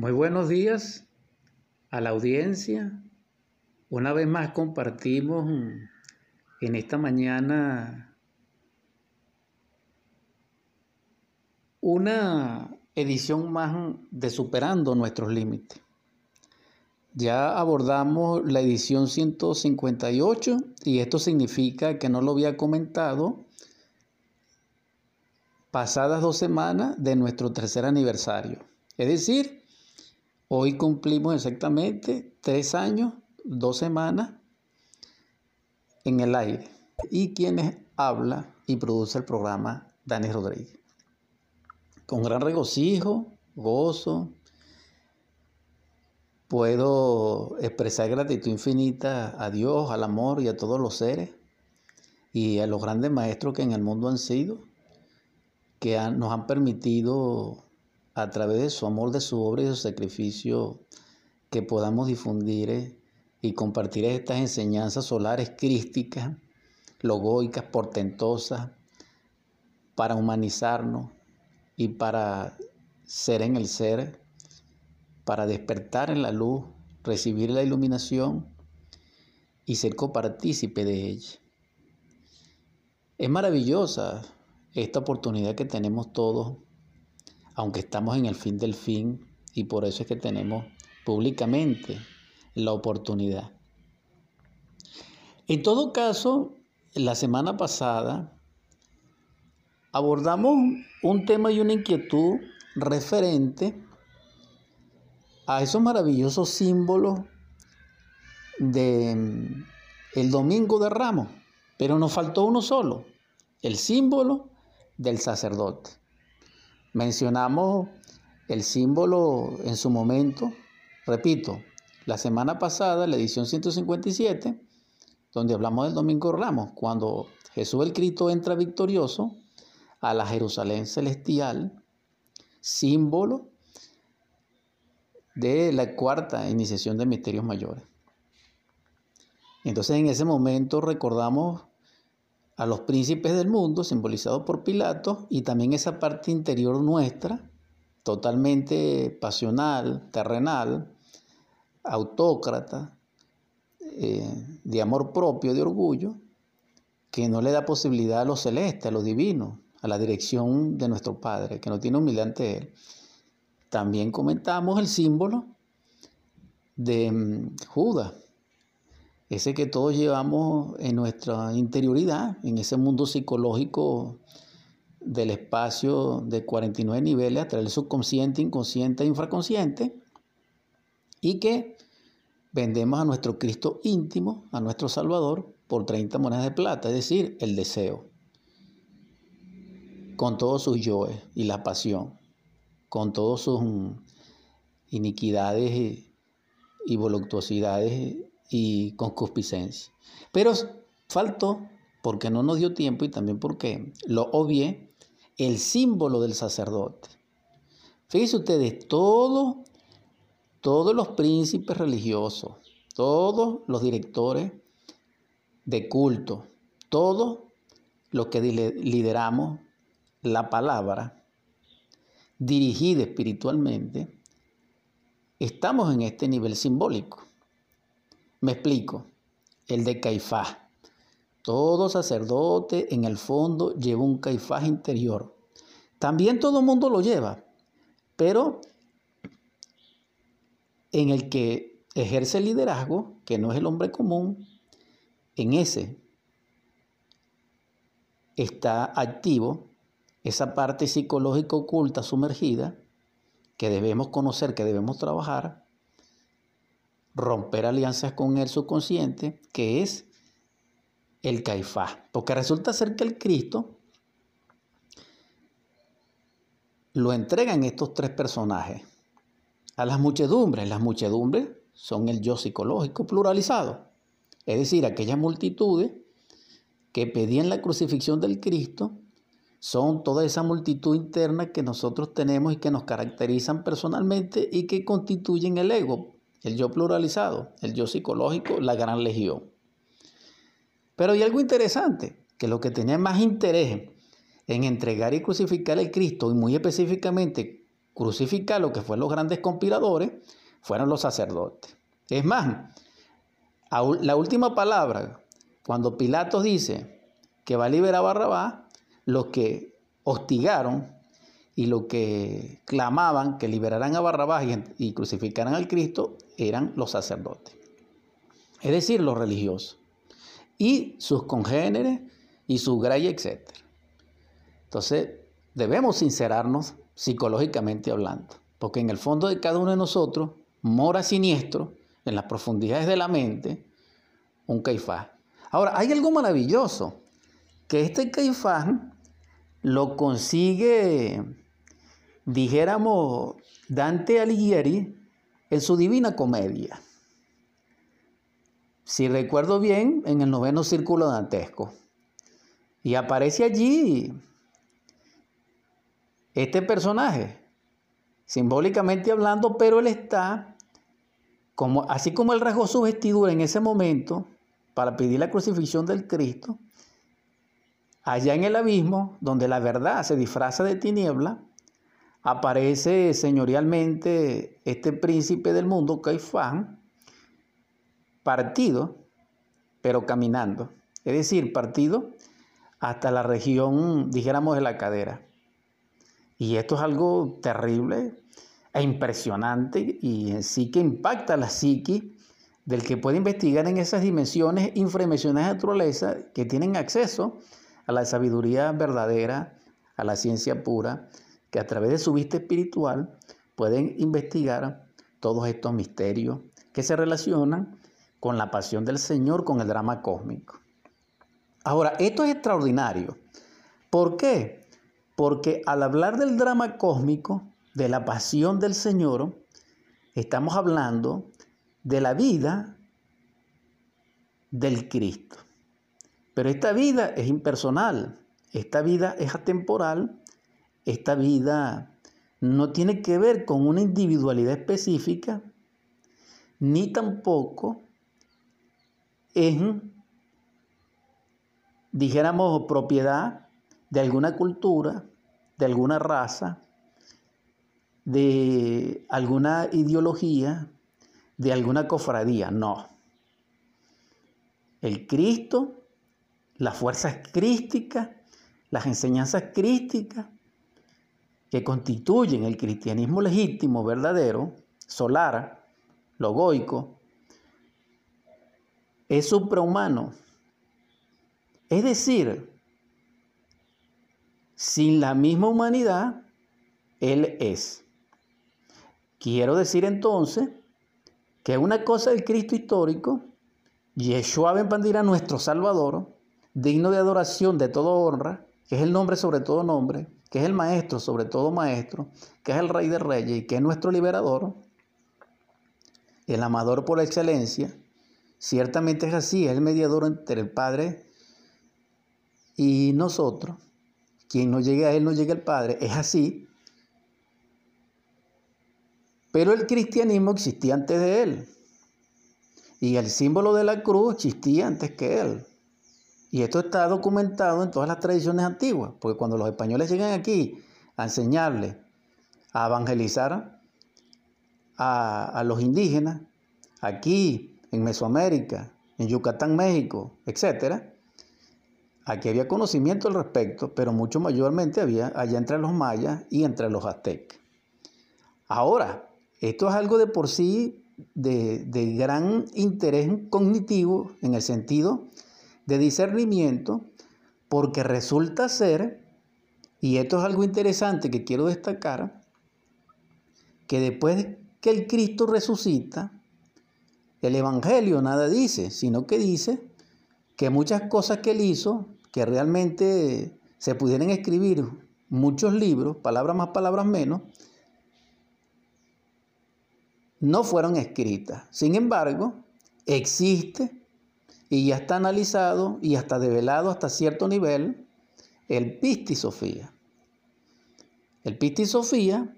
Muy buenos días a la audiencia. Una vez más compartimos en esta mañana una edición más de Superando nuestros límites. Ya abordamos la edición 158 y esto significa que no lo había comentado pasadas dos semanas de nuestro tercer aniversario. Es decir, Hoy cumplimos exactamente tres años, dos semanas en el aire. Y quienes habla y produce el programa, Dani Rodríguez. Con gran regocijo, gozo, puedo expresar gratitud infinita a Dios, al amor y a todos los seres y a los grandes maestros que en el mundo han sido, que nos han permitido a través de su amor, de su obra y de su sacrificio, que podamos difundir eh, y compartir estas enseñanzas solares crísticas, logoicas, portentosas, para humanizarnos y para ser en el ser, para despertar en la luz, recibir la iluminación y ser copartícipe de ella. Es maravillosa esta oportunidad que tenemos todos aunque estamos en el fin del fin y por eso es que tenemos públicamente la oportunidad. En todo caso, la semana pasada abordamos un tema y una inquietud referente a esos maravillosos símbolos el domingo de Ramos, pero nos faltó uno solo, el símbolo del sacerdote. Mencionamos el símbolo en su momento, repito, la semana pasada, la edición 157, donde hablamos del Domingo Ramos, cuando Jesús el Cristo entra victorioso a la Jerusalén celestial, símbolo de la cuarta iniciación de misterios mayores. Entonces en ese momento recordamos a los príncipes del mundo, simbolizados por Pilato, y también esa parte interior nuestra, totalmente pasional, terrenal, autócrata, eh, de amor propio, de orgullo, que no le da posibilidad a lo celeste, a lo divino, a la dirección de nuestro Padre, que no tiene humildad ante Él. También comentamos el símbolo de mm, Judas, ese que todos llevamos en nuestra interioridad, en ese mundo psicológico del espacio de 49 niveles a través del subconsciente, inconsciente e infraconsciente, y que vendemos a nuestro Cristo íntimo, a nuestro Salvador, por 30 monedas de plata, es decir, el deseo, con todos sus yoes y la pasión, con todas sus iniquidades y voluptuosidades y concupiscencia. Pero faltó, porque no nos dio tiempo y también porque lo obvié, el símbolo del sacerdote. Fíjense ustedes, todos, todos los príncipes religiosos, todos los directores de culto, todos los que lideramos la palabra dirigida espiritualmente, estamos en este nivel simbólico. Me explico. El de Caifás. Todo sacerdote en el fondo lleva un Caifás interior. También todo mundo lo lleva, pero en el que ejerce el liderazgo, que no es el hombre común, en ese está activo esa parte psicológica oculta sumergida que debemos conocer, que debemos trabajar, romper alianzas con el subconsciente, que es el caifás. Porque resulta ser que el Cristo lo entregan estos tres personajes a las muchedumbres. Las muchedumbres son el yo psicológico pluralizado. Es decir, aquellas multitudes que pedían la crucifixión del Cristo son toda esa multitud interna que nosotros tenemos y que nos caracterizan personalmente y que constituyen el ego, el yo pluralizado, el yo psicológico, la gran legión. Pero hay algo interesante, que lo que tenía más interés en entregar y crucificar al Cristo, y muy específicamente crucificar lo que fueron los grandes conspiradores fueron los sacerdotes. Es más, la última palabra, cuando Pilatos dice que va a liberar a Barrabás, los que hostigaron y los que clamaban que liberaran a Barrabás y, y crucificaran al Cristo eran los sacerdotes, es decir, los religiosos, y sus congéneres y su graya, etc. Entonces, debemos sincerarnos psicológicamente hablando, porque en el fondo de cada uno de nosotros mora siniestro, en las profundidades de la mente, un caifás. Ahora, hay algo maravilloso, que este caifás lo consigue, dijéramos, Dante Alighieri en su Divina Comedia. Si recuerdo bien, en el noveno círculo dantesco. Y aparece allí este personaje, simbólicamente hablando, pero él está, como, así como él rasgó su vestidura en ese momento para pedir la crucifixión del Cristo, allá en el abismo, donde la verdad se disfraza de tiniebla, aparece señorialmente este príncipe del mundo, Caifán, partido, pero caminando. Es decir, partido hasta la región, dijéramos, de la cadera. Y esto es algo terrible e impresionante y sí que impacta la psiqui del que puede investigar en esas dimensiones infradimensionales de naturaleza que tienen acceso a la sabiduría verdadera, a la ciencia pura, que a través de su vista espiritual pueden investigar todos estos misterios que se relacionan con la pasión del Señor, con el drama cósmico. Ahora, esto es extraordinario. ¿Por qué? Porque al hablar del drama cósmico, de la pasión del Señor, estamos hablando de la vida del Cristo. Pero esta vida es impersonal, esta vida es atemporal, esta vida no tiene que ver con una individualidad específica, ni tampoco es, dijéramos, propiedad de alguna cultura, de alguna raza, de alguna ideología, de alguna cofradía, no. El Cristo, las fuerzas crísticas, las enseñanzas crísticas que constituyen el cristianismo legítimo, verdadero, solar, logoico, es suprahumano. Es decir, sin la misma humanidad, Él es. Quiero decir entonces que una cosa del Cristo histórico, Yeshua Ben Pandira, nuestro Salvador, digno de adoración, de toda honra, que es el nombre sobre todo nombre, que es el Maestro sobre todo Maestro, que es el Rey de Reyes y que es nuestro liberador, el amador por excelencia, ciertamente es así, es el mediador entre el Padre y nosotros. Quien no llegue a Él no llegue al Padre. Es así. Pero el cristianismo existía antes de Él. Y el símbolo de la cruz existía antes que Él. Y esto está documentado en todas las tradiciones antiguas. Porque cuando los españoles llegan aquí a enseñarle, a evangelizar a, los indígenas, aquí en Mesoamérica, en Yucatán, México, etcétera, Aquí había conocimiento al respecto, pero mucho mayormente había allá entre los mayas y entre los aztecas. Ahora, esto es algo de por sí de, de gran interés cognitivo en el sentido de discernimiento, porque resulta ser, y esto es algo interesante que quiero destacar, que después que el Cristo resucita, el Evangelio nada dice, sino que dice que muchas cosas que él hizo que realmente se pudieran escribir muchos libros, palabras más, palabras menos, no fueron escritas. Sin embargo, existe y ya está analizado y hasta develado hasta cierto nivel el Pistisofía. El Pistisofía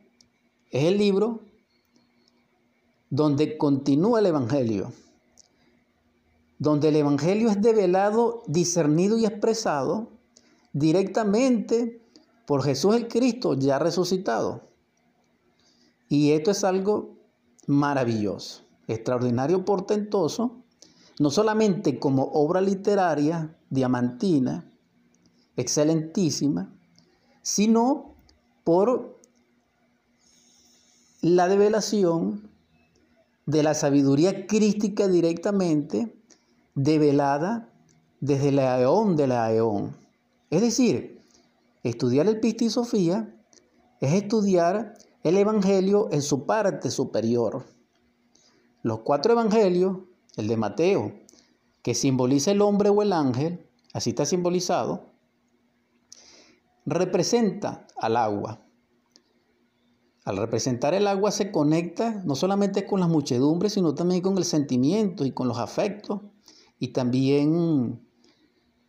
es el libro donde continúa el Evangelio donde el Evangelio es develado, discernido y expresado directamente por Jesús el Cristo ya resucitado. Y esto es algo maravilloso, extraordinario, portentoso, no solamente como obra literaria diamantina, excelentísima, sino por la develación de la sabiduría crística directamente develada desde la eón de la eón. Es decir, estudiar el Pistisofía es estudiar el Evangelio en su parte superior. Los cuatro Evangelios, el de Mateo, que simboliza el hombre o el ángel, así está simbolizado, representa al agua. Al representar el agua se conecta no solamente con las muchedumbres, sino también con el sentimiento y con los afectos y también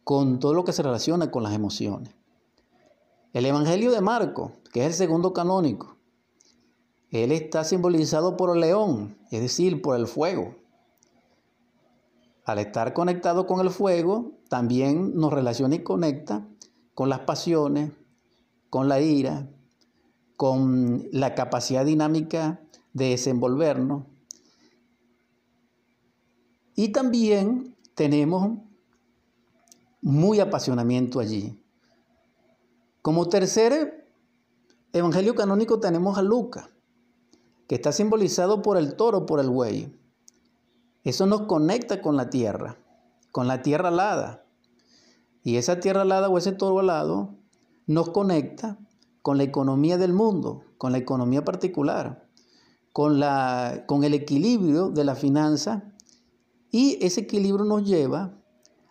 con todo lo que se relaciona con las emociones. El Evangelio de Marco, que es el segundo canónico, él está simbolizado por el león, es decir, por el fuego. Al estar conectado con el fuego, también nos relaciona y conecta con las pasiones, con la ira, con la capacidad dinámica de desenvolvernos. Y también tenemos muy apasionamiento allí. Como tercer evangelio canónico tenemos a Lucas, que está simbolizado por el toro, por el buey. Eso nos conecta con la tierra, con la tierra alada. Y esa tierra alada o ese toro alado nos conecta con la economía del mundo, con la economía particular, con, la, con el equilibrio de la finanza y ese equilibrio nos lleva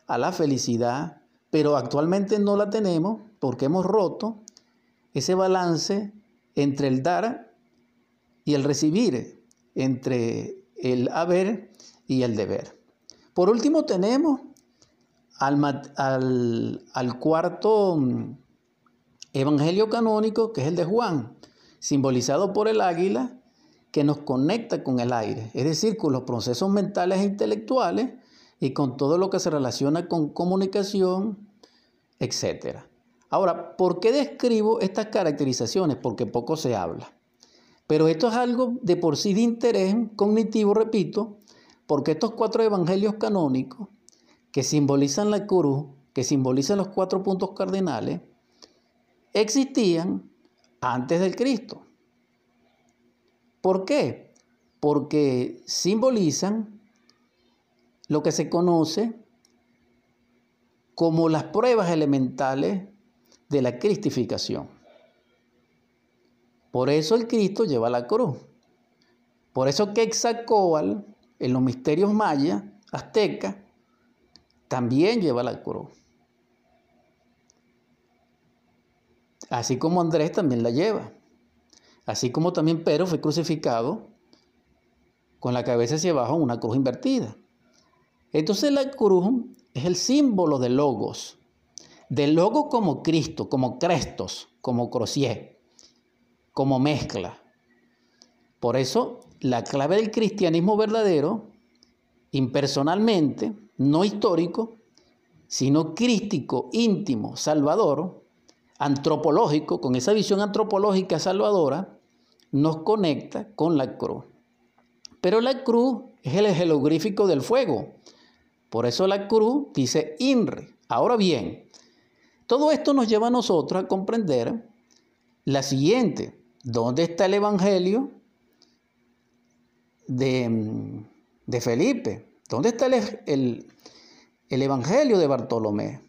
a la felicidad, pero actualmente no la tenemos porque hemos roto ese balance entre el dar y el recibir, entre el haber y el deber. Por último tenemos al, cuarto mm, evangelio canónico, que es el de Juan, simbolizado por el águila, que nos conecta con el aire, es decir, con los procesos mentales e intelectuales y con todo lo que se relaciona con comunicación, etc. Ahora, ¿por qué describo estas caracterizaciones? Porque poco se habla. Pero esto es algo de por sí de interés cognitivo, repito, porque estos cuatro evangelios canónicos, que simbolizan la cruz, que simbolizan los cuatro puntos cardinales, existían antes del Cristo. ¿Por qué? Porque simbolizan lo que se conoce como las pruebas elementales de la cristificación. Por eso el Cristo lleva la cruz. Por eso Quetzalcóatl en los misterios mayas, aztecas, también lleva la cruz. Así como Andrés también la lleva. Así como también Pedro fue crucificado con la cabeza hacia abajo en una cruz invertida. Entonces la cruz es el símbolo de logos, de logo como Cristo, como Crestos, como Crocier, como mezcla. Por eso la clave del cristianismo verdadero, impersonalmente, no histórico, sino crístico, íntimo, salvador, antropológico, con esa visión antropológica salvadora, nos conecta con la cruz. Pero la cruz es el jeroglífico del fuego, por eso la cruz dice INRE. Ahora bien, todo esto nos lleva a nosotros a comprender la siguiente. ¿Dónde está el Evangelio de, Felipe? ¿Dónde está el, el Evangelio de Bartolomé?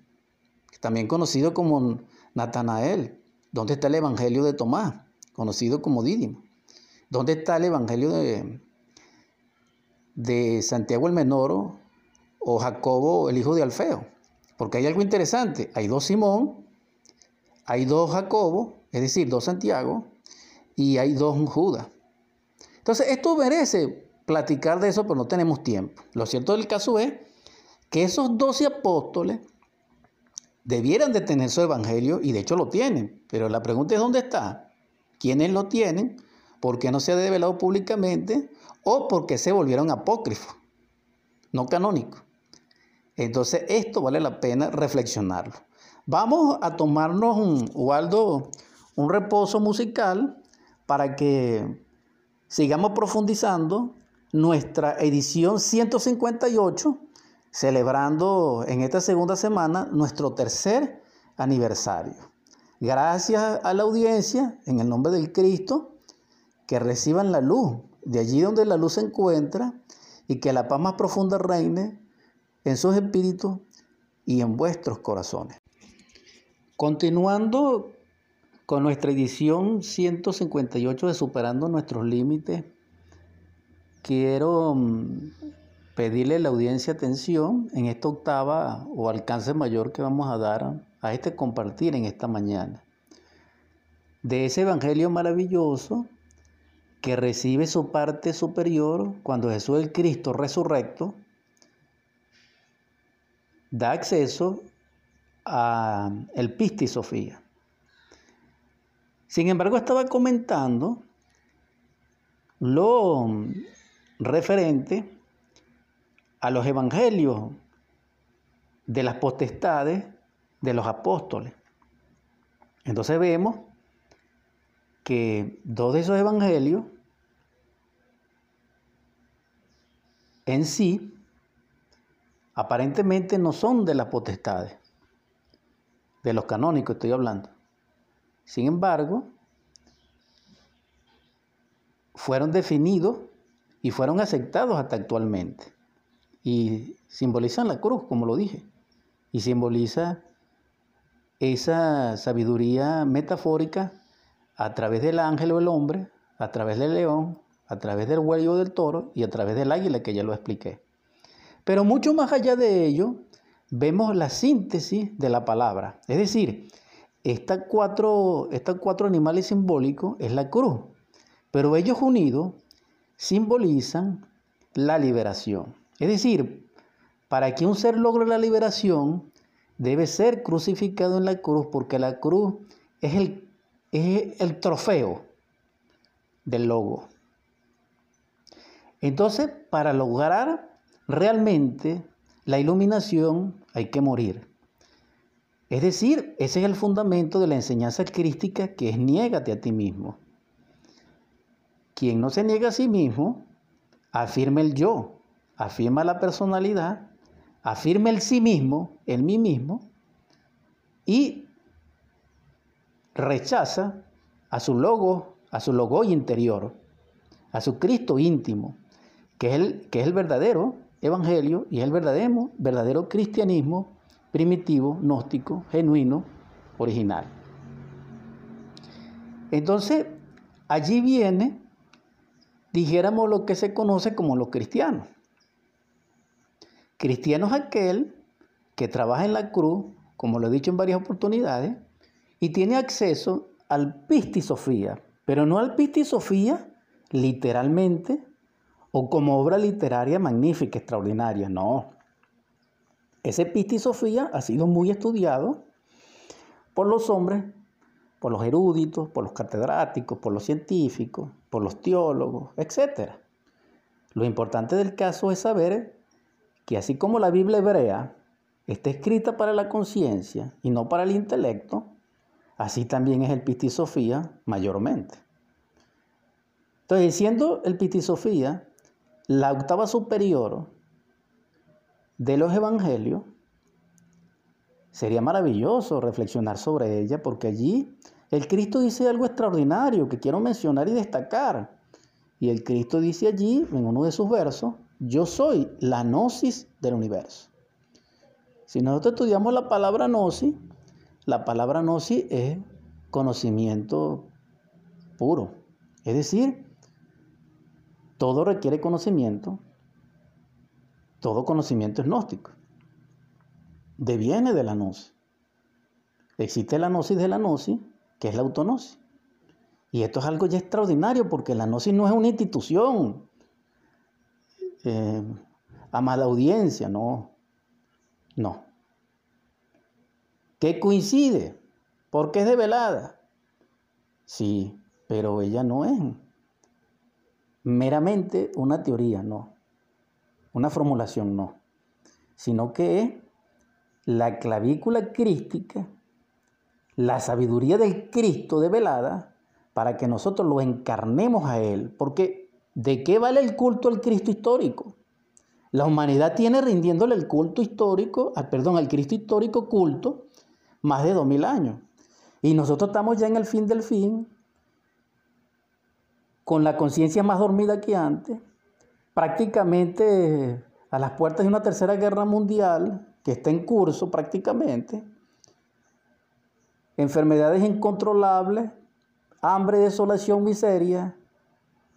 También conocido como Natanael. ¿Dónde está el Evangelio de Tomás? Conocido como Dídimo. ¿Dónde está el Evangelio de, de Santiago el Menor o Jacobo, el hijo de Alfeo. Porque hay algo interesante. Hay dos Simón, hay dos Jacobo, es decir, dos Santiago, y hay dos Judas. Entonces, esto merece platicar de eso, pero no tenemos tiempo. Lo cierto del caso es que esos doce apóstoles debieran de tener su evangelio, y de hecho lo tienen, pero la pregunta es dónde está, quiénes lo tienen, por qué no se ha develado públicamente, o por qué se volvieron apócrifos, no canónicos. Entonces esto vale la pena reflexionarlo. Vamos a tomarnos, un, Waldo, un reposo musical para que sigamos profundizando nuestra edición 158, celebrando en esta segunda semana nuestro tercer aniversario. Gracias a la audiencia, en el nombre del Cristo, que reciban la luz de allí donde la luz se encuentra y que la paz más profunda reine en sus espíritus y en vuestros corazones. Continuando con nuestra edición 158 de Superando nuestros Límites, quiero mm, pedirle a la audiencia atención en esta octava o alcance mayor que vamos a dar a este compartir en esta mañana. De ese Evangelio maravilloso que recibe su parte superior cuando Jesús el Cristo resurrecto da acceso a el Pisti Sofía. Sin embargo, estaba comentando lo referente a los evangelios de las potestades de los apóstoles. Entonces vemos que dos de esos evangelios en sí aparentemente no son de las potestades, de los canónicos estoy hablando. Sin embargo, fueron definidos y fueron aceptados hasta actualmente. Y simbolizan la cruz, como lo dije. Y simboliza esa sabiduría metafórica a través del ángel o el hombre, a través del león, a través del huello del toro y a través del águila, que ya lo expliqué. Pero mucho más allá de ello, vemos la síntesis de la palabra. Es decir, estos cuatro, estos cuatro animales simbólicos es la cruz, pero ellos unidos simbolizan la liberación. Es decir, para que un ser logre la liberación, debe ser crucificado en la cruz, porque la cruz es el, es el trofeo del logo. Entonces, para lograr realmente la iluminación hay que morir. Es decir, ese es el fundamento de la enseñanza crística que es niégate a ti mismo. Quien no se niega a sí mismo, afirma el yo, afirma la personalidad, afirma el sí mismo, el mí mismo, y rechaza a su logo, a su logo interior, a su Cristo íntimo, que es el, que es el verdadero evangelio y es el verdadero, verdadero cristianismo primitivo, gnóstico, genuino, original. Entonces, allí viene, dijéramos, lo que se conoce como los cristianos. Cristiano es aquel que trabaja en la cruz, como lo he dicho en varias oportunidades, y tiene acceso al pistisofía, pero no al pistisofía literalmente o como obra literaria magnífica, extraordinaria, no. Ese pistisofía ha sido muy estudiado por los hombres, por los eruditos, por los catedráticos, por los científicos, por los teólogos, etc. Lo importante del caso es saber que así como la Biblia hebrea está escrita para la conciencia y no para el intelecto, así también es el Pistisofía mayormente. Entonces, siendo el Pistisofía la octava superior de los evangelios, sería maravilloso reflexionar sobre ella porque allí el Cristo dice algo extraordinario que quiero mencionar y destacar. Y el Cristo dice allí, en uno de sus versos, yo soy la gnosis del universo. Si nosotros estudiamos la palabra gnosis, la palabra gnosis es conocimiento puro. Es decir, todo requiere conocimiento, todo conocimiento es gnóstico. Deviene de la gnosis. Existe la gnosis de la gnosis, que es la autonosis. Y esto es algo ya extraordinario porque la gnosis no es una institución, eh, a audiencia, no. No. ¿Qué coincide? Porque es de velada. Sí, pero ella no es meramente una teoría, no. Una formulación, no. Sino que es la clavícula crística, la sabiduría del Cristo de velada, para que nosotros lo encarnemos a Él. Porque ¿de qué vale el culto al Cristo histórico? La humanidad tiene rindiéndole el culto histórico, al, perdón, al Cristo histórico culto, más de dos mil años. Y nosotros estamos ya en el fin del fin, con la conciencia más dormida que antes, prácticamente a las puertas de una tercera guerra mundial que está en curso prácticamente, enfermedades incontrolables, hambre, desolación, miseria,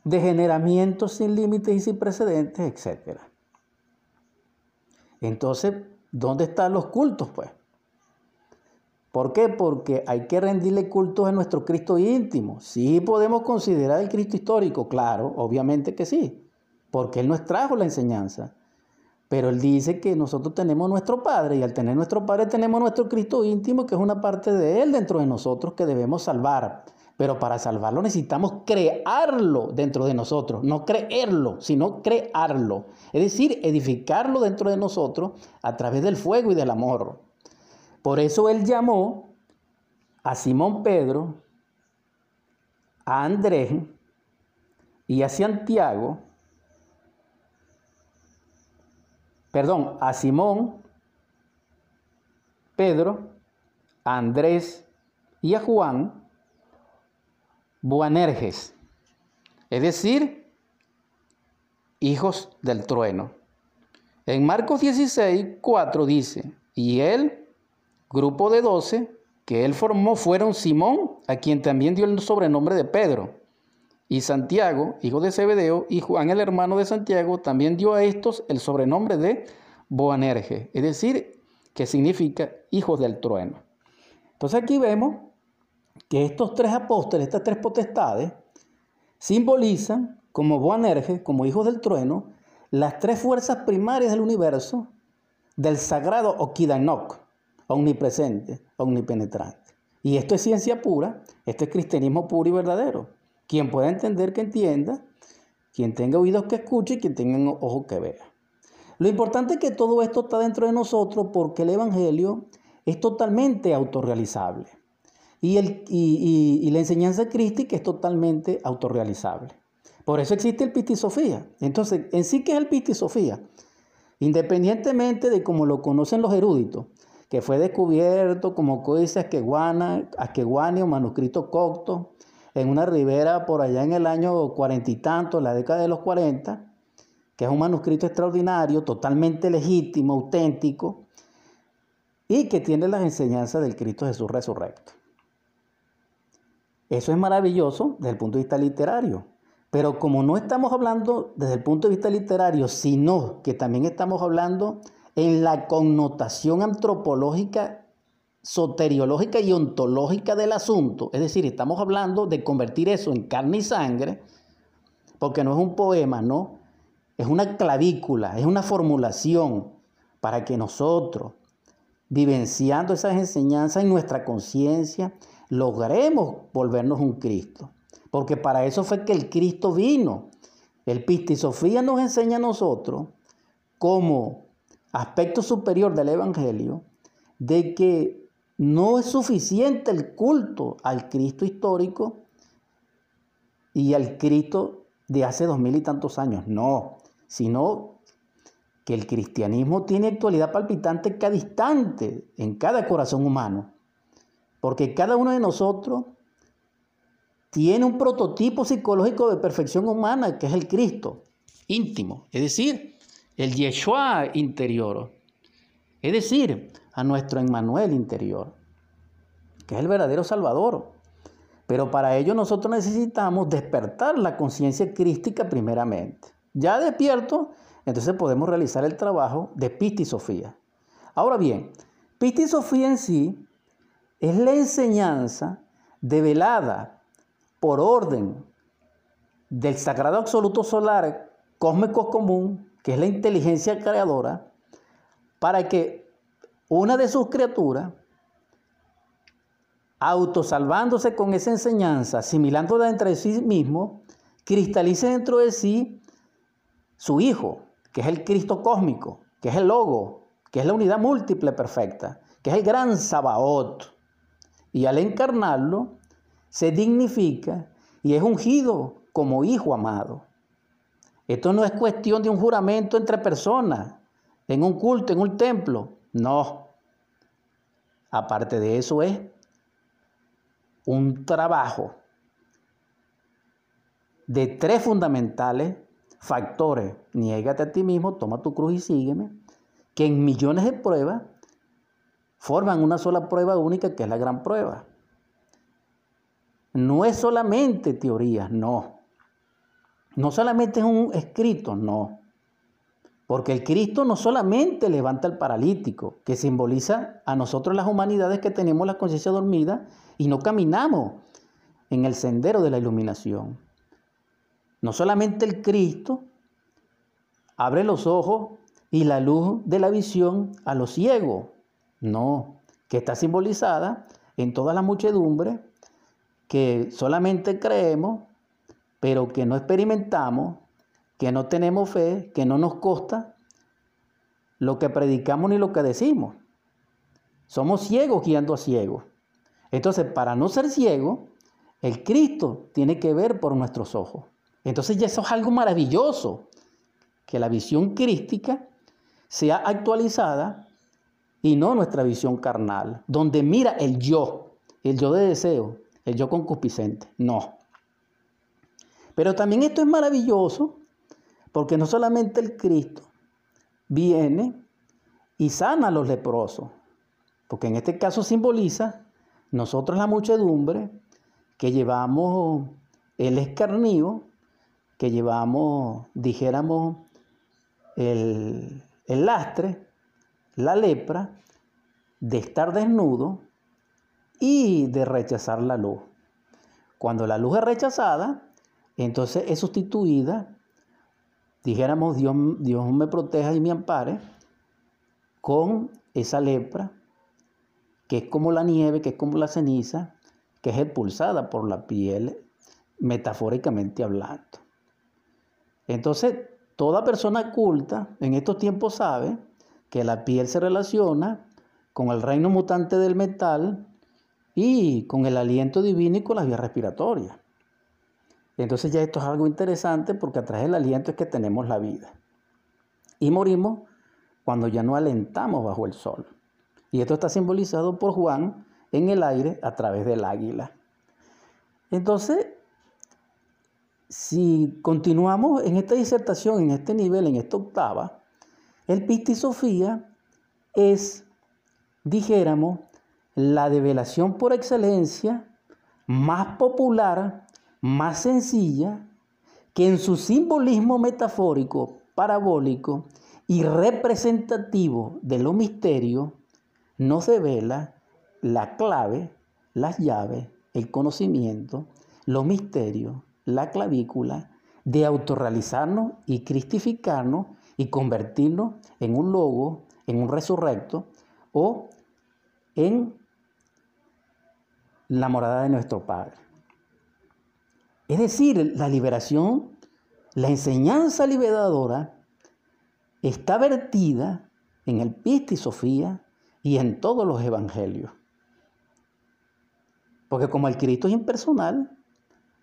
degeneramiento sin límites y sin precedentes, etc. Entonces, ¿dónde están los cultos, pues? ¿Por qué? Porque hay que rendirle cultos a nuestro Cristo íntimo. Sí podemos considerar el Cristo histórico, claro, obviamente que sí, porque Él nos trajo la enseñanza. Pero Él dice que nosotros tenemos nuestro Padre y al tener nuestro Padre tenemos nuestro Cristo íntimo, que es una parte de Él dentro de nosotros que debemos salvar. Pero para salvarlo necesitamos crearlo dentro de nosotros, no creerlo, sino crearlo. Es decir, edificarlo dentro de nosotros a través del fuego y del amor. Por eso él llamó a Simón Pedro, a Andrés y a Santiago, perdón, a Simón, Pedro, a Andrés y a Juan, Boanerges, es decir, hijos del trueno. En Marcos 16, 4 dice, y él, grupo de doce, que él formó fueron Simón, a quien también dio el sobrenombre de Pedro, y Santiago, hijo de Zebedeo, y Juan, el hermano de Santiago, también dio a estos el sobrenombre de Boanerges, es decir, que significa hijos del trueno. Entonces aquí vemos que estos tres apóstoles, estas tres potestades, simbolizan como Boanerges, como hijos del trueno, las tres fuerzas primarias del universo del sagrado Okidanok, omnipresente, omnipenetrante. Y esto es ciencia pura, esto es cristianismo puro y verdadero. Quien pueda entender, que entienda, quien tenga oídos que escuche y quien tenga ojos que vea. Lo importante es que todo esto está dentro de nosotros porque el Evangelio es totalmente autorrealizable y, el, y, la enseñanza crística es totalmente autorrealizable. Por eso existe el pistisofía. Entonces, en sí, ¿qué es el pistisofía? Independientemente de cómo lo conocen los eruditos, que fue descubierto como códice asqueguani o manuscrito cocto en una ribera por allá en el año cuarenta y tanto, la década de los cuarenta, que es un manuscrito extraordinario, totalmente legítimo, auténtico, y que tiene las enseñanzas del Cristo Jesús resurrecto. Eso es maravilloso desde el punto de vista literario. Pero como no estamos hablando desde el punto de vista literario, sino que también estamos hablando en la connotación antropológica, soteriológica y ontológica del asunto, es decir, estamos hablando de convertir eso en carne y sangre, porque no es un poema, no, es una clavícula, es una formulación para que nosotros, vivenciando esas enseñanzas en nuestra conciencia, logremos volvernos un Cristo. Porque para eso fue que el Cristo vino. El Pistisofía nos enseña a nosotros, como aspecto superior del Evangelio, de que no es suficiente el culto al Cristo histórico y al Cristo de hace dos mil y tantos años. No, sino que el cristianismo tiene actualidad palpitante cada instante, en cada corazón humano. Porque cada uno de nosotros tiene un prototipo psicológico de perfección humana, que es el Cristo íntimo, es decir, el Yeshua interior, es decir, a nuestro Emmanuel interior, que es el verdadero Salvador. Pero para ello nosotros necesitamos despertar la conciencia crística primeramente. Ya despierto, entonces podemos realizar el trabajo de pistisofía. Ahora bien, pistisofía en sí es la enseñanza develada por orden del sagrado absoluto solar cósmico común, que es la inteligencia creadora, para que una de sus criaturas, autosalvándose con esa enseñanza, asimilándola entre sí mismo, cristalice dentro de sí su Hijo, que es el Cristo cósmico, que es el Logo, que es la unidad múltiple perfecta, que es el gran Sabaoth, y al encarnarlo se dignifica y es ungido como hijo amado. Esto no es cuestión de un juramento entre personas, en un culto, en un templo. No. Aparte de eso es un trabajo de tres fundamentales factores. Niégate a ti mismo, toma tu cruz y sígueme, que en millones de pruebas forman una sola prueba única que es la gran prueba. No es solamente teoría, no. No solamente es un escrito, no. Porque el Cristo no solamente levanta al paralítico, que simboliza a nosotros las humanidades que tenemos la conciencia dormida y no caminamos en el sendero de la iluminación. No solamente el Cristo abre los ojos y la luz de la visión a los ciegos, no, que está simbolizada en toda la muchedumbre que solamente creemos, pero que no experimentamos, que no tenemos fe, que no nos consta lo que predicamos ni lo que decimos. Somos ciegos guiando a ciegos. Entonces, para no ser ciego, el Cristo tiene que ver por nuestros ojos. Entonces ya eso es algo maravilloso, que la visión crística sea actualizada y no nuestra visión carnal, donde mira el yo, el yo de deseo, el yo concupiscente. No. Pero también esto es maravilloso porque no solamente el Cristo viene y sana a los leprosos, porque en este caso simboliza nosotros la muchedumbre que llevamos el escarnío que llevamos, dijéramos, el, el lastre, la lepra, de estar desnudo y de rechazar la luz. Cuando la luz es rechazada, entonces es sustituida, dijéramos, Dios, Dios me proteja y me ampare, con esa lepra, que es como la nieve, que es como la ceniza, que es expulsada por la piel, metafóricamente hablando. Entonces, toda persona culta en estos tiempos sabe que la piel se relaciona con el reino mutante del metal y con el aliento divino y con las vías respiratorias. Entonces ya esto es algo interesante porque a través del aliento es que tenemos la vida. Y morimos cuando ya no alentamos bajo el sol. Y esto está simbolizado por Juan en el aire a través del águila. Entonces, si continuamos en esta disertación, en este nivel, en esta octava, el Pistisofía es, dijéramos, la develación por excelencia más popular, más sencilla, que en su simbolismo metafórico, parabólico y representativo de lo misterio, nos devela la clave, las llaves, el conocimiento, los misterios la clavícula de autorrealizarnos y cristificarnos y convertirnos en un logo, en un resurrecto o en la morada de nuestro Padre. Es decir, la liberación, la enseñanza liberadora está vertida en el Pista Sofía y en todos los evangelios. Porque como el Cristo es impersonal,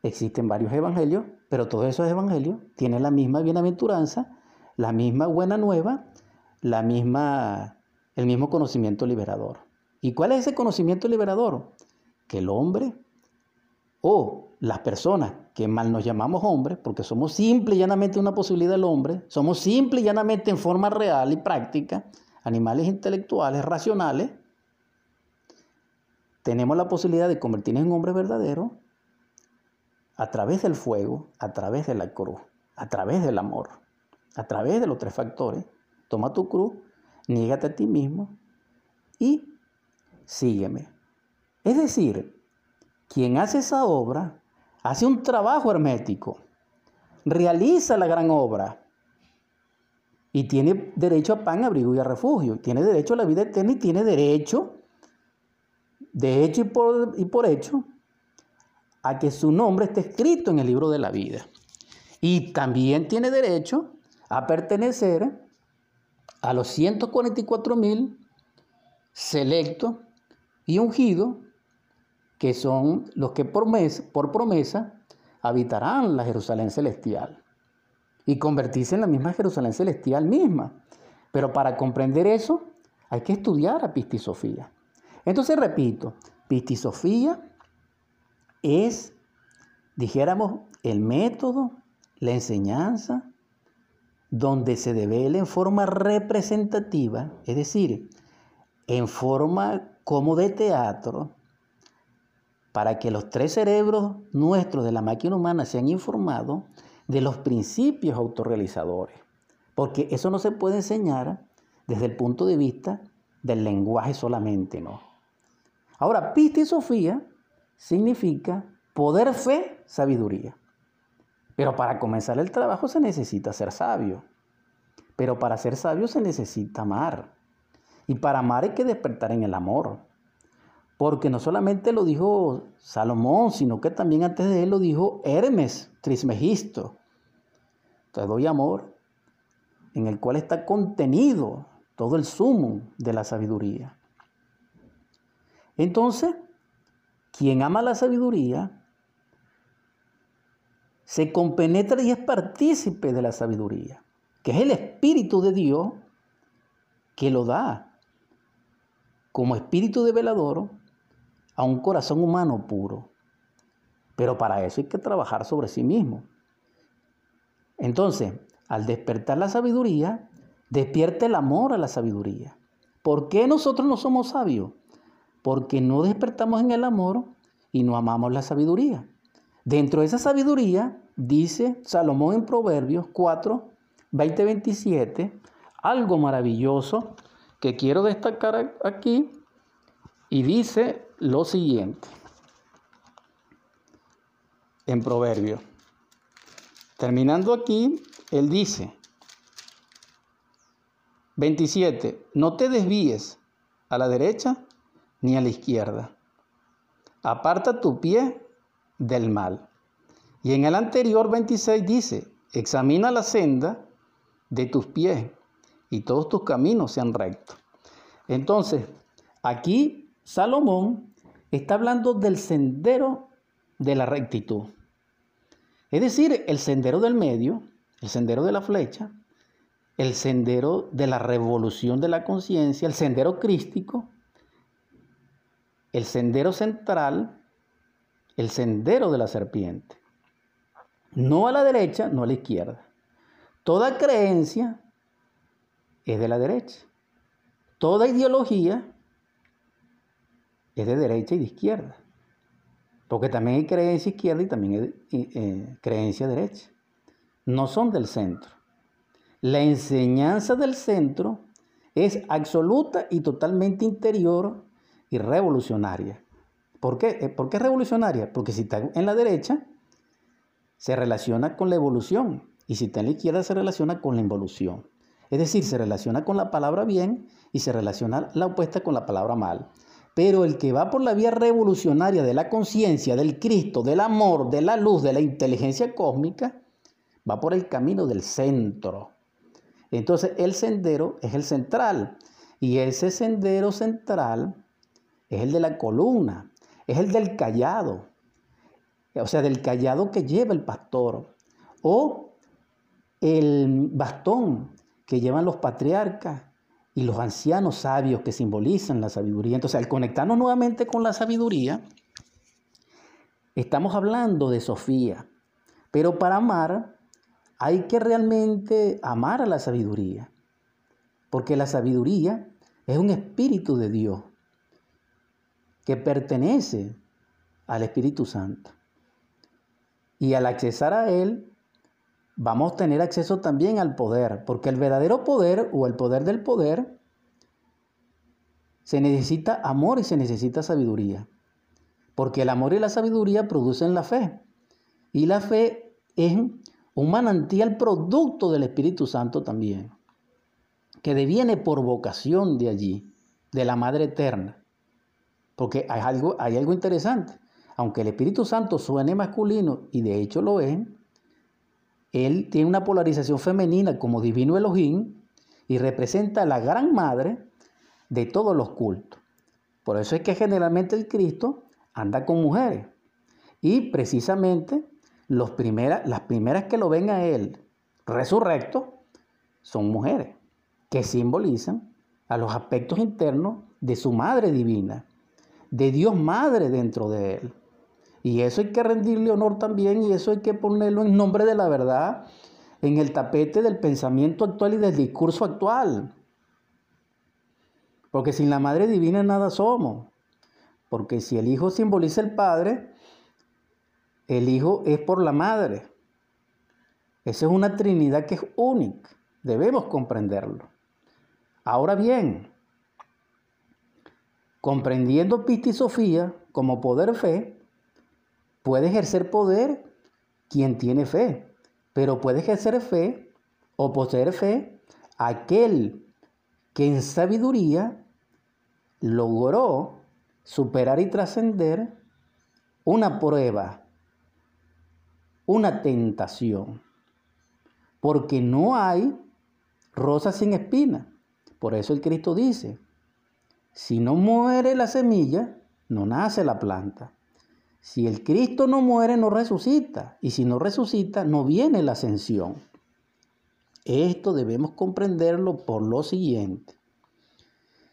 Existen varios evangelios, pero todos esos evangelios tienen la misma bienaventuranza, la misma buena nueva, la misma, el mismo conocimiento liberador. ¿Y cuál es ese conocimiento liberador? Que el hombre o las personas que mal nos llamamos hombres, porque somos simple y llanamente una posibilidad del hombre, somos simple y llanamente en forma real y práctica, animales intelectuales, racionales, tenemos la posibilidad de convertirnos en hombres verdaderos a través del fuego, a través de la cruz, a través del amor, a través de los tres factores. Toma tu cruz, niégate a ti mismo y sígueme. Es decir, quien hace esa obra hace un trabajo hermético, realiza la gran obra. Y tiene derecho a pan, abrigo y a refugio, tiene derecho a la vida eterna y tiene derecho, de hecho y por, y por hecho, a que su nombre esté escrito en el libro de la vida. Y también tiene derecho a pertenecer a los 144 mil selectos y ungidos, que son los que por, mes, por promesa habitarán la Jerusalén celestial. y convertirse en la misma Jerusalén celestial misma. Pero para comprender eso hay que estudiar a Pistisofía. Entonces repito, Pistisofía es, dijéramos, el método, la enseñanza, donde se devela en forma representativa, es decir, en forma como de teatro, para que los tres cerebros nuestros de la máquina humana sean informados de los principios autorrealizadores. Porque eso no se puede enseñar desde el punto de vista del lenguaje solamente, ¿no? Ahora, pista y sofía significa poder, fe, sabiduría. Pero para comenzar el trabajo se necesita ser sabio. Pero para ser sabio se necesita amar. Y para amar hay que despertar en el amor. Porque no solamente lo dijo Salomón, sino que también antes de él lo dijo Hermes Trismegisto. Te doy amor, en el cual está contenido todo el sumo de la sabiduría. Entonces, quien ama la sabiduría, se compenetra y es partícipe de la sabiduría, que es el Espíritu de Dios que lo da como espíritu de velador a un corazón humano puro. Pero para eso hay que trabajar sobre sí mismo. Entonces, al despertar la sabiduría, despierta el amor a la sabiduría. ¿Por qué nosotros no somos sabios? Porque no despertamos en el amor y no amamos la sabiduría. Dentro de esa sabiduría, dice Salomón en Proverbios 4, 20, 27, algo maravilloso que quiero destacar aquí y dice lo siguiente en Proverbios. Terminando aquí, él dice, 27, no te desvíes a la derecha ni a la izquierda. Aparta tu pie del mal. Y en el anterior 26 dice, examina la senda de tus pies y todos tus caminos sean rectos. Entonces, aquí Salomón está hablando del sendero de la rectitud. Es decir, el sendero del medio, el sendero de la flecha, el sendero de la revolución de la conciencia, el sendero crístico, el sendero central, el sendero de la serpiente. No a la derecha, no a la izquierda. Toda creencia es de la derecha. Toda ideología es de derecha y de izquierda. Porque también hay creencia izquierda y también hay eh, creencia derecha. No son del centro. La enseñanza del centro es absoluta y totalmente interior y revolucionaria. ¿Por qué? Eh, ¿Por qué revolucionaria? Porque si está en la derecha, se relaciona con la evolución. Y si está en la izquierda, se relaciona con la involución. Es decir, se relaciona con la palabra bien y se relaciona la opuesta con la palabra mal. Pero el que va por la vía revolucionaria de la conciencia, del Cristo, del amor, de la luz, de la inteligencia cósmica, va por el camino del centro. Entonces el sendero es el central. Y ese sendero central es el de la columna, es el del callado. O sea, del callado que lleva el pastor. O el bastón que llevan los patriarcas y los ancianos sabios que simbolizan la sabiduría. Entonces, al conectarnos nuevamente con la sabiduría, estamos hablando de Sofía. Pero para amar hay que realmente amar a la sabiduría. Porque la sabiduría es un espíritu de Dios que pertenece al Espíritu Santo. Y al accesar a Él, vamos a tener acceso también al poder, porque el verdadero poder o el poder del poder se necesita amor y se necesita sabiduría, porque el amor y la sabiduría producen la fe, y la fe es un manantial producto del Espíritu Santo también, que deviene por vocación de allí, de la Madre Eterna, porque hay algo, hay algo interesante, aunque el Espíritu Santo suene masculino, y de hecho lo es, él tiene una polarización femenina como divino Elohim y representa a la gran madre de todos los cultos. Por eso es que generalmente el Cristo anda con mujeres. Y precisamente las primeras que lo ven a él resurrectos son mujeres, que simbolizan a los aspectos internos de su madre divina, de Dios madre dentro de él. Y eso hay que rendirle honor también y eso hay que ponerlo en nombre de la verdad en el tapete del pensamiento actual y del discurso actual. Porque sin la Madre Divina nada somos. Porque si el Hijo simboliza el Padre, el Hijo es por la Madre. Esa es una Trinidad que es única. Debemos comprenderlo. Ahora bien, comprendiendo Pista y Sofía como poder fe, puede ejercer poder quien tiene fe, pero puede ejercer fe o poseer fe aquel que en sabiduría logró superar y trascender una prueba, una tentación. Porque no hay rosa sin espina. Por eso el Cristo dice, si no muere la semilla, no nace la planta. Si el Cristo no muere, no resucita. Y si no resucita, no viene la ascensión. Esto debemos comprenderlo por lo siguiente.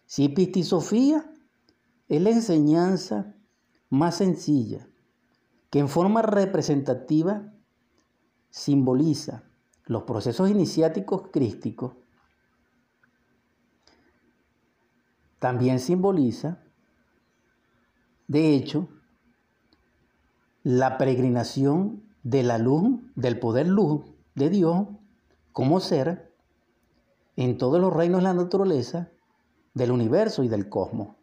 Si Pistisofía es la enseñanza más sencilla, que en forma representativa simboliza los procesos iniciáticos crísticos, también simboliza, de hecho, la peregrinación de la luz, del poder luz de Dios como ser en todos los reinos de la naturaleza del universo y del cosmos,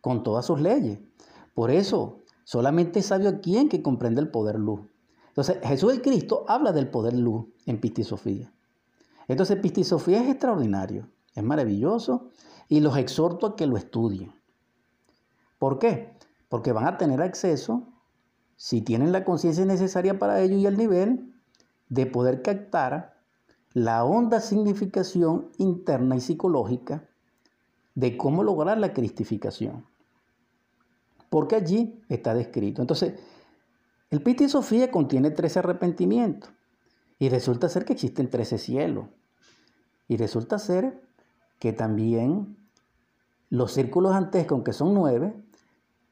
con todas sus leyes. Por eso, solamente es sabio quien que comprende el poder luz. Entonces, Jesús el Cristo habla del poder luz en Pistisofía. Entonces, Pistisofía es extraordinario, es maravilloso y los exhorto a que lo estudien. ¿Por qué? Porque van a tener acceso, si tienen la conciencia necesaria para ello y el nivel, de poder captar la honda significación interna y psicológica de cómo lograr la cristificación. Porque allí está descrito. Entonces, el Piti Sofía contiene 13 arrepentimientos. Y resulta ser que existen 13 cielos. Y resulta ser que también los círculos antescos, que son 9,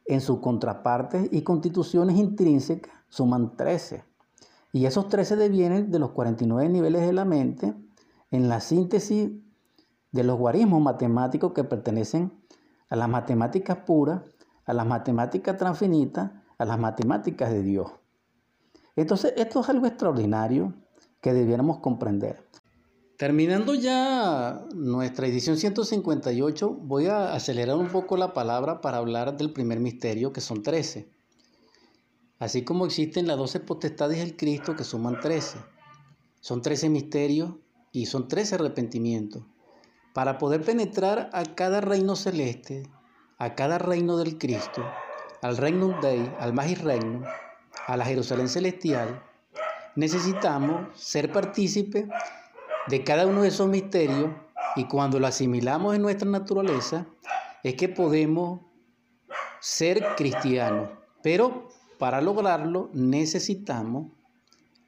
en sus contrapartes y constituciones intrínsecas suman 13. Y esos 13 devienen de los 49 niveles de la mente en la síntesis de los guarismos matemáticos que pertenecen a las matemáticas puras, a las matemáticas transfinitas, a las matemáticas de Dios. Entonces, esto es algo extraordinario que debiéramos comprender. Terminando ya nuestra edición 158, voy a acelerar un poco la palabra para hablar del primer misterio, que son 13. Así como existen las 12 potestades del Cristo, que suman 13. Son 13 misterios y son 13 arrepentimientos para poder penetrar a cada reino celeste, a cada reino del Cristo, al reino Dei, al Magis Reino, a la Jerusalén celestial, necesitamos ser partícipes de cada uno de esos misterios y cuando lo asimilamos en nuestra naturaleza es que podemos ser cristianos. Pero para lograrlo necesitamos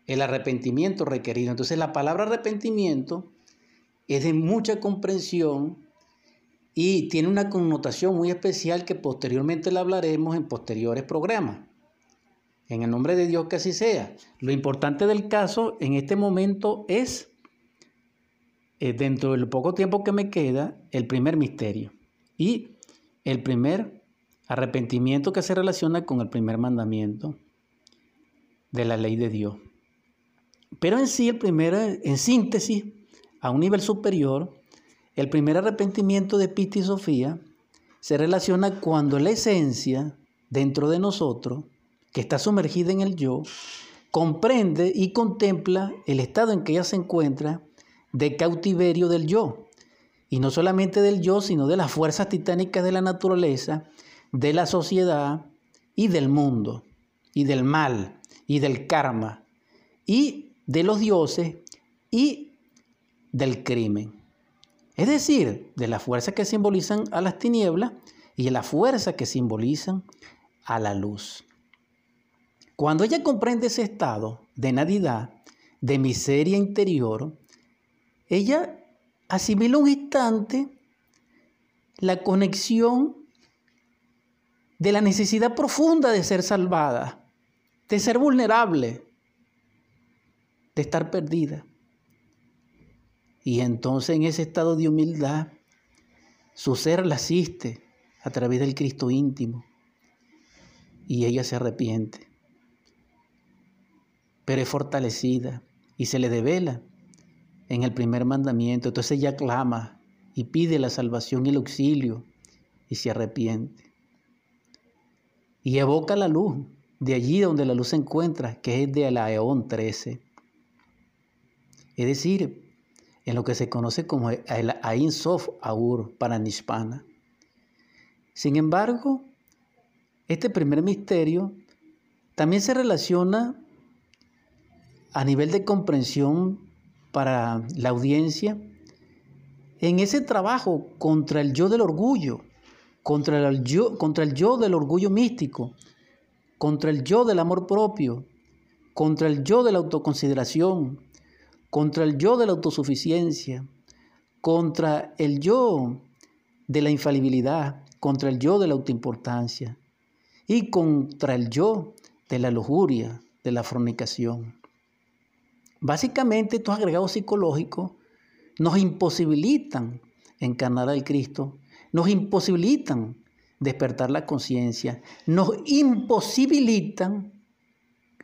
el arrepentimiento requerido. Entonces la palabra arrepentimiento es de mucha comprensión y tiene una connotación muy especial que posteriormente la hablaremos en posteriores programas. En el nombre de Dios que así sea. Lo importante del caso en este momento es, eh, dentro del poco tiempo que me queda, el primer misterio y el primer arrepentimiento que se relaciona con el primer mandamiento de la ley de Dios. Pero en sí, el primero, en síntesis, a un nivel superior, el primer arrepentimiento de Piti y Sofía se relaciona cuando la esencia dentro de nosotros, que está sumergida en el yo, comprende y contempla el estado en que ella se encuentra de cautiverio del yo. Y no solamente del yo, sino de las fuerzas titánicas de la naturaleza, de la sociedad y del mundo, y del mal, y del karma, y de los dioses, y del crimen. Es decir, de la fuerza que simbolizan a las tinieblas y de la fuerza que simbolizan a la luz. Cuando ella comprende ese estado de nadidad, de miseria interior, ella asimila un instante la conexión de la necesidad profunda de ser salvada, de ser vulnerable, de estar perdida. Y entonces en ese estado de humildad, su ser la asiste a través del Cristo íntimo y ella se arrepiente. Pero es fortalecida y se le devela en el primer mandamiento. Entonces ella clama y pide la salvación y el auxilio y se arrepiente. Y evoca la luz de allí donde la luz se encuentra, que es de la Eón 13. Es decir, en lo que se conoce como el Ain Sof Aur para Nishpana. Sin embargo, este primer misterio también se relaciona a nivel de comprensión para la audiencia en ese trabajo contra el yo del orgullo, contra el yo, contra el yo del orgullo místico, contra el yo del amor propio, contra el yo de la autoconsideración, contra el yo de la autosuficiencia, contra el yo de la infalibilidad, contra el yo de la autoimportancia y contra el yo de la lujuria, de la fornicación. Básicamente estos agregados psicológicos nos imposibilitan encarnar al Cristo, nos imposibilitan despertar la conciencia, nos imposibilitan,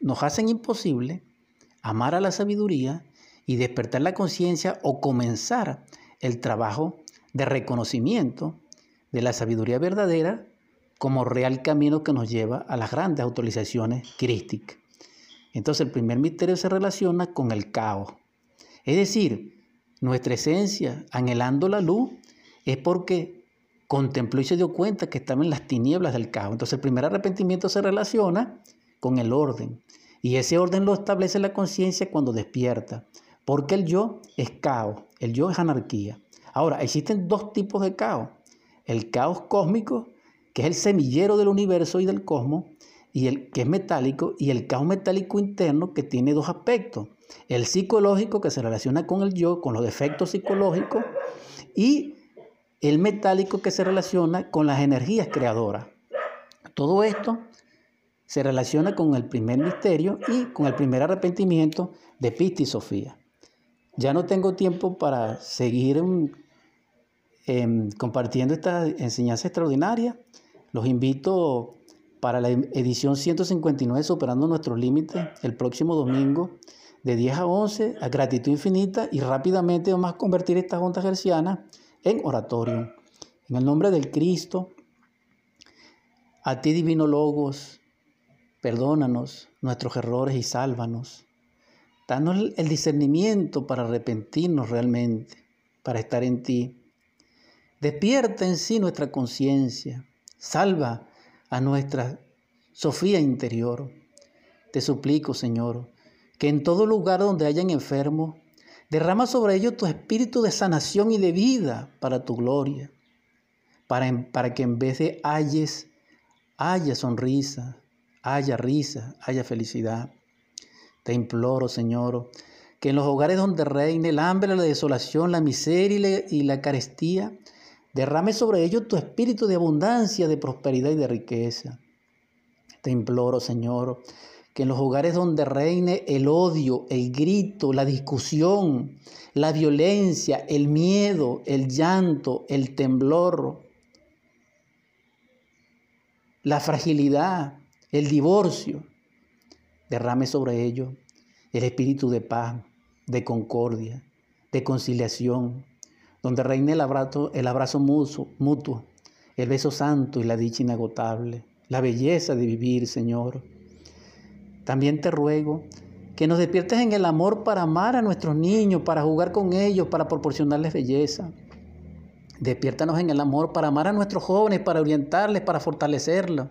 nos hacen imposible amar a la sabiduría y despertar la conciencia o comenzar el trabajo de reconocimiento de la sabiduría verdadera como real camino que nos lleva a las grandes autorizaciones crísticas. Entonces el primer misterio se relaciona con el caos. Es decir, nuestra esencia, anhelando la luz, es porque contempló y se dio cuenta que estaba en las tinieblas del caos. Entonces el primer arrepentimiento se relaciona con el orden. Y ese orden lo establece la conciencia cuando despierta. Porque el yo es caos, el yo es anarquía. Ahora, existen dos tipos de caos. El caos cósmico, que es el semillero del universo y del cosmos, y el que es metálico, y el caos metálico interno que tiene dos aspectos. El psicológico que se relaciona con el yo, con los defectos psicológicos, y el metálico que se relaciona con las energías creadoras. Todo esto se relaciona con el primer misterio y con el primer arrepentimiento de Pista y Sofía. Ya no tengo tiempo para seguir em, compartiendo esta enseñanza extraordinaria. Los invito para la edición 159 Superando nuestros límites el próximo domingo de 10 a 11 a gratitud infinita y rápidamente vamos a convertir esta junta gerciana en oratorio. En el nombre del Cristo, a ti divino Logos, perdónanos nuestros errores y sálvanos. Danos el discernimiento para arrepentirnos realmente, para estar en ti. Despierta en sí nuestra conciencia. Salva a nuestra Sofía interior. Te suplico, Señor, que en todo lugar donde hayan enfermos, derrama sobre ellos tu espíritu de sanación y de vida para tu gloria, para, que en vez de hayes, haya sonrisa, haya risa, haya felicidad. Te imploro, Señor, que en los hogares donde reine el hambre, la desolación, la miseria y la carestía, Derrame sobre ellos tu espíritu de abundancia, de prosperidad y de riqueza. Te imploro, Señor, que en los hogares donde reine el odio, el grito, la discusión, la violencia, el miedo, el llanto, el temblor, la fragilidad, el divorcio, derrame sobre ellos el espíritu de paz, de concordia, de conciliación, donde reine el abrazo, el abrazo mutuo, el beso santo y la dicha inagotable, la belleza de vivir, Señor. También te ruego que nos despiertes en el amor para amar a nuestros niños, para jugar con ellos, para proporcionarles belleza. Despiértanos en el amor para amar a nuestros jóvenes, para orientarles, para fortalecerlos.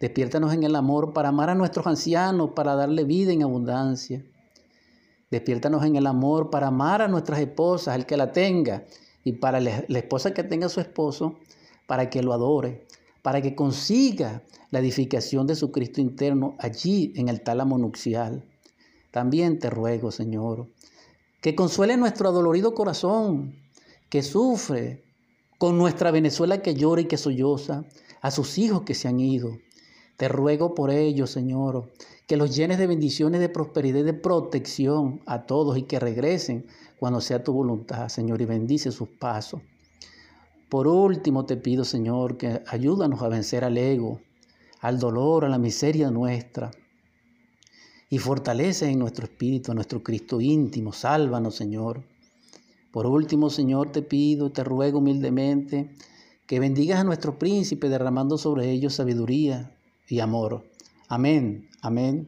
Despiértanos en el amor para amar a nuestros ancianos, para darle vida en abundancia. Despiértanos en el amor para amar a nuestras esposas, el que la tenga, y para la esposa que tenga a su esposo, para que lo adore, para que consiga la edificación de su Cristo interno allí en el tálamo nupcial. también te ruego, Señor, que consuele nuestro adolorido corazón, que sufre, con nuestra Venezuela que llora y que solloza, a sus hijos que se han ido. Te ruego por ellos, Señor, que los llenes de bendiciones, de prosperidad y de protección a todos y que regresen cuando sea tu voluntad, Señor, y bendice sus pasos. Por último te pido, Señor, que ayúdanos a vencer al ego, al dolor, a la miseria nuestra. Y fortalece en nuestro espíritu, a nuestro Cristo íntimo. Sálvanos, Señor. Por último, Señor, te pido, te ruego humildemente que bendigas a nuestro príncipe derramando sobre ellos sabiduría y amor. Amén, amén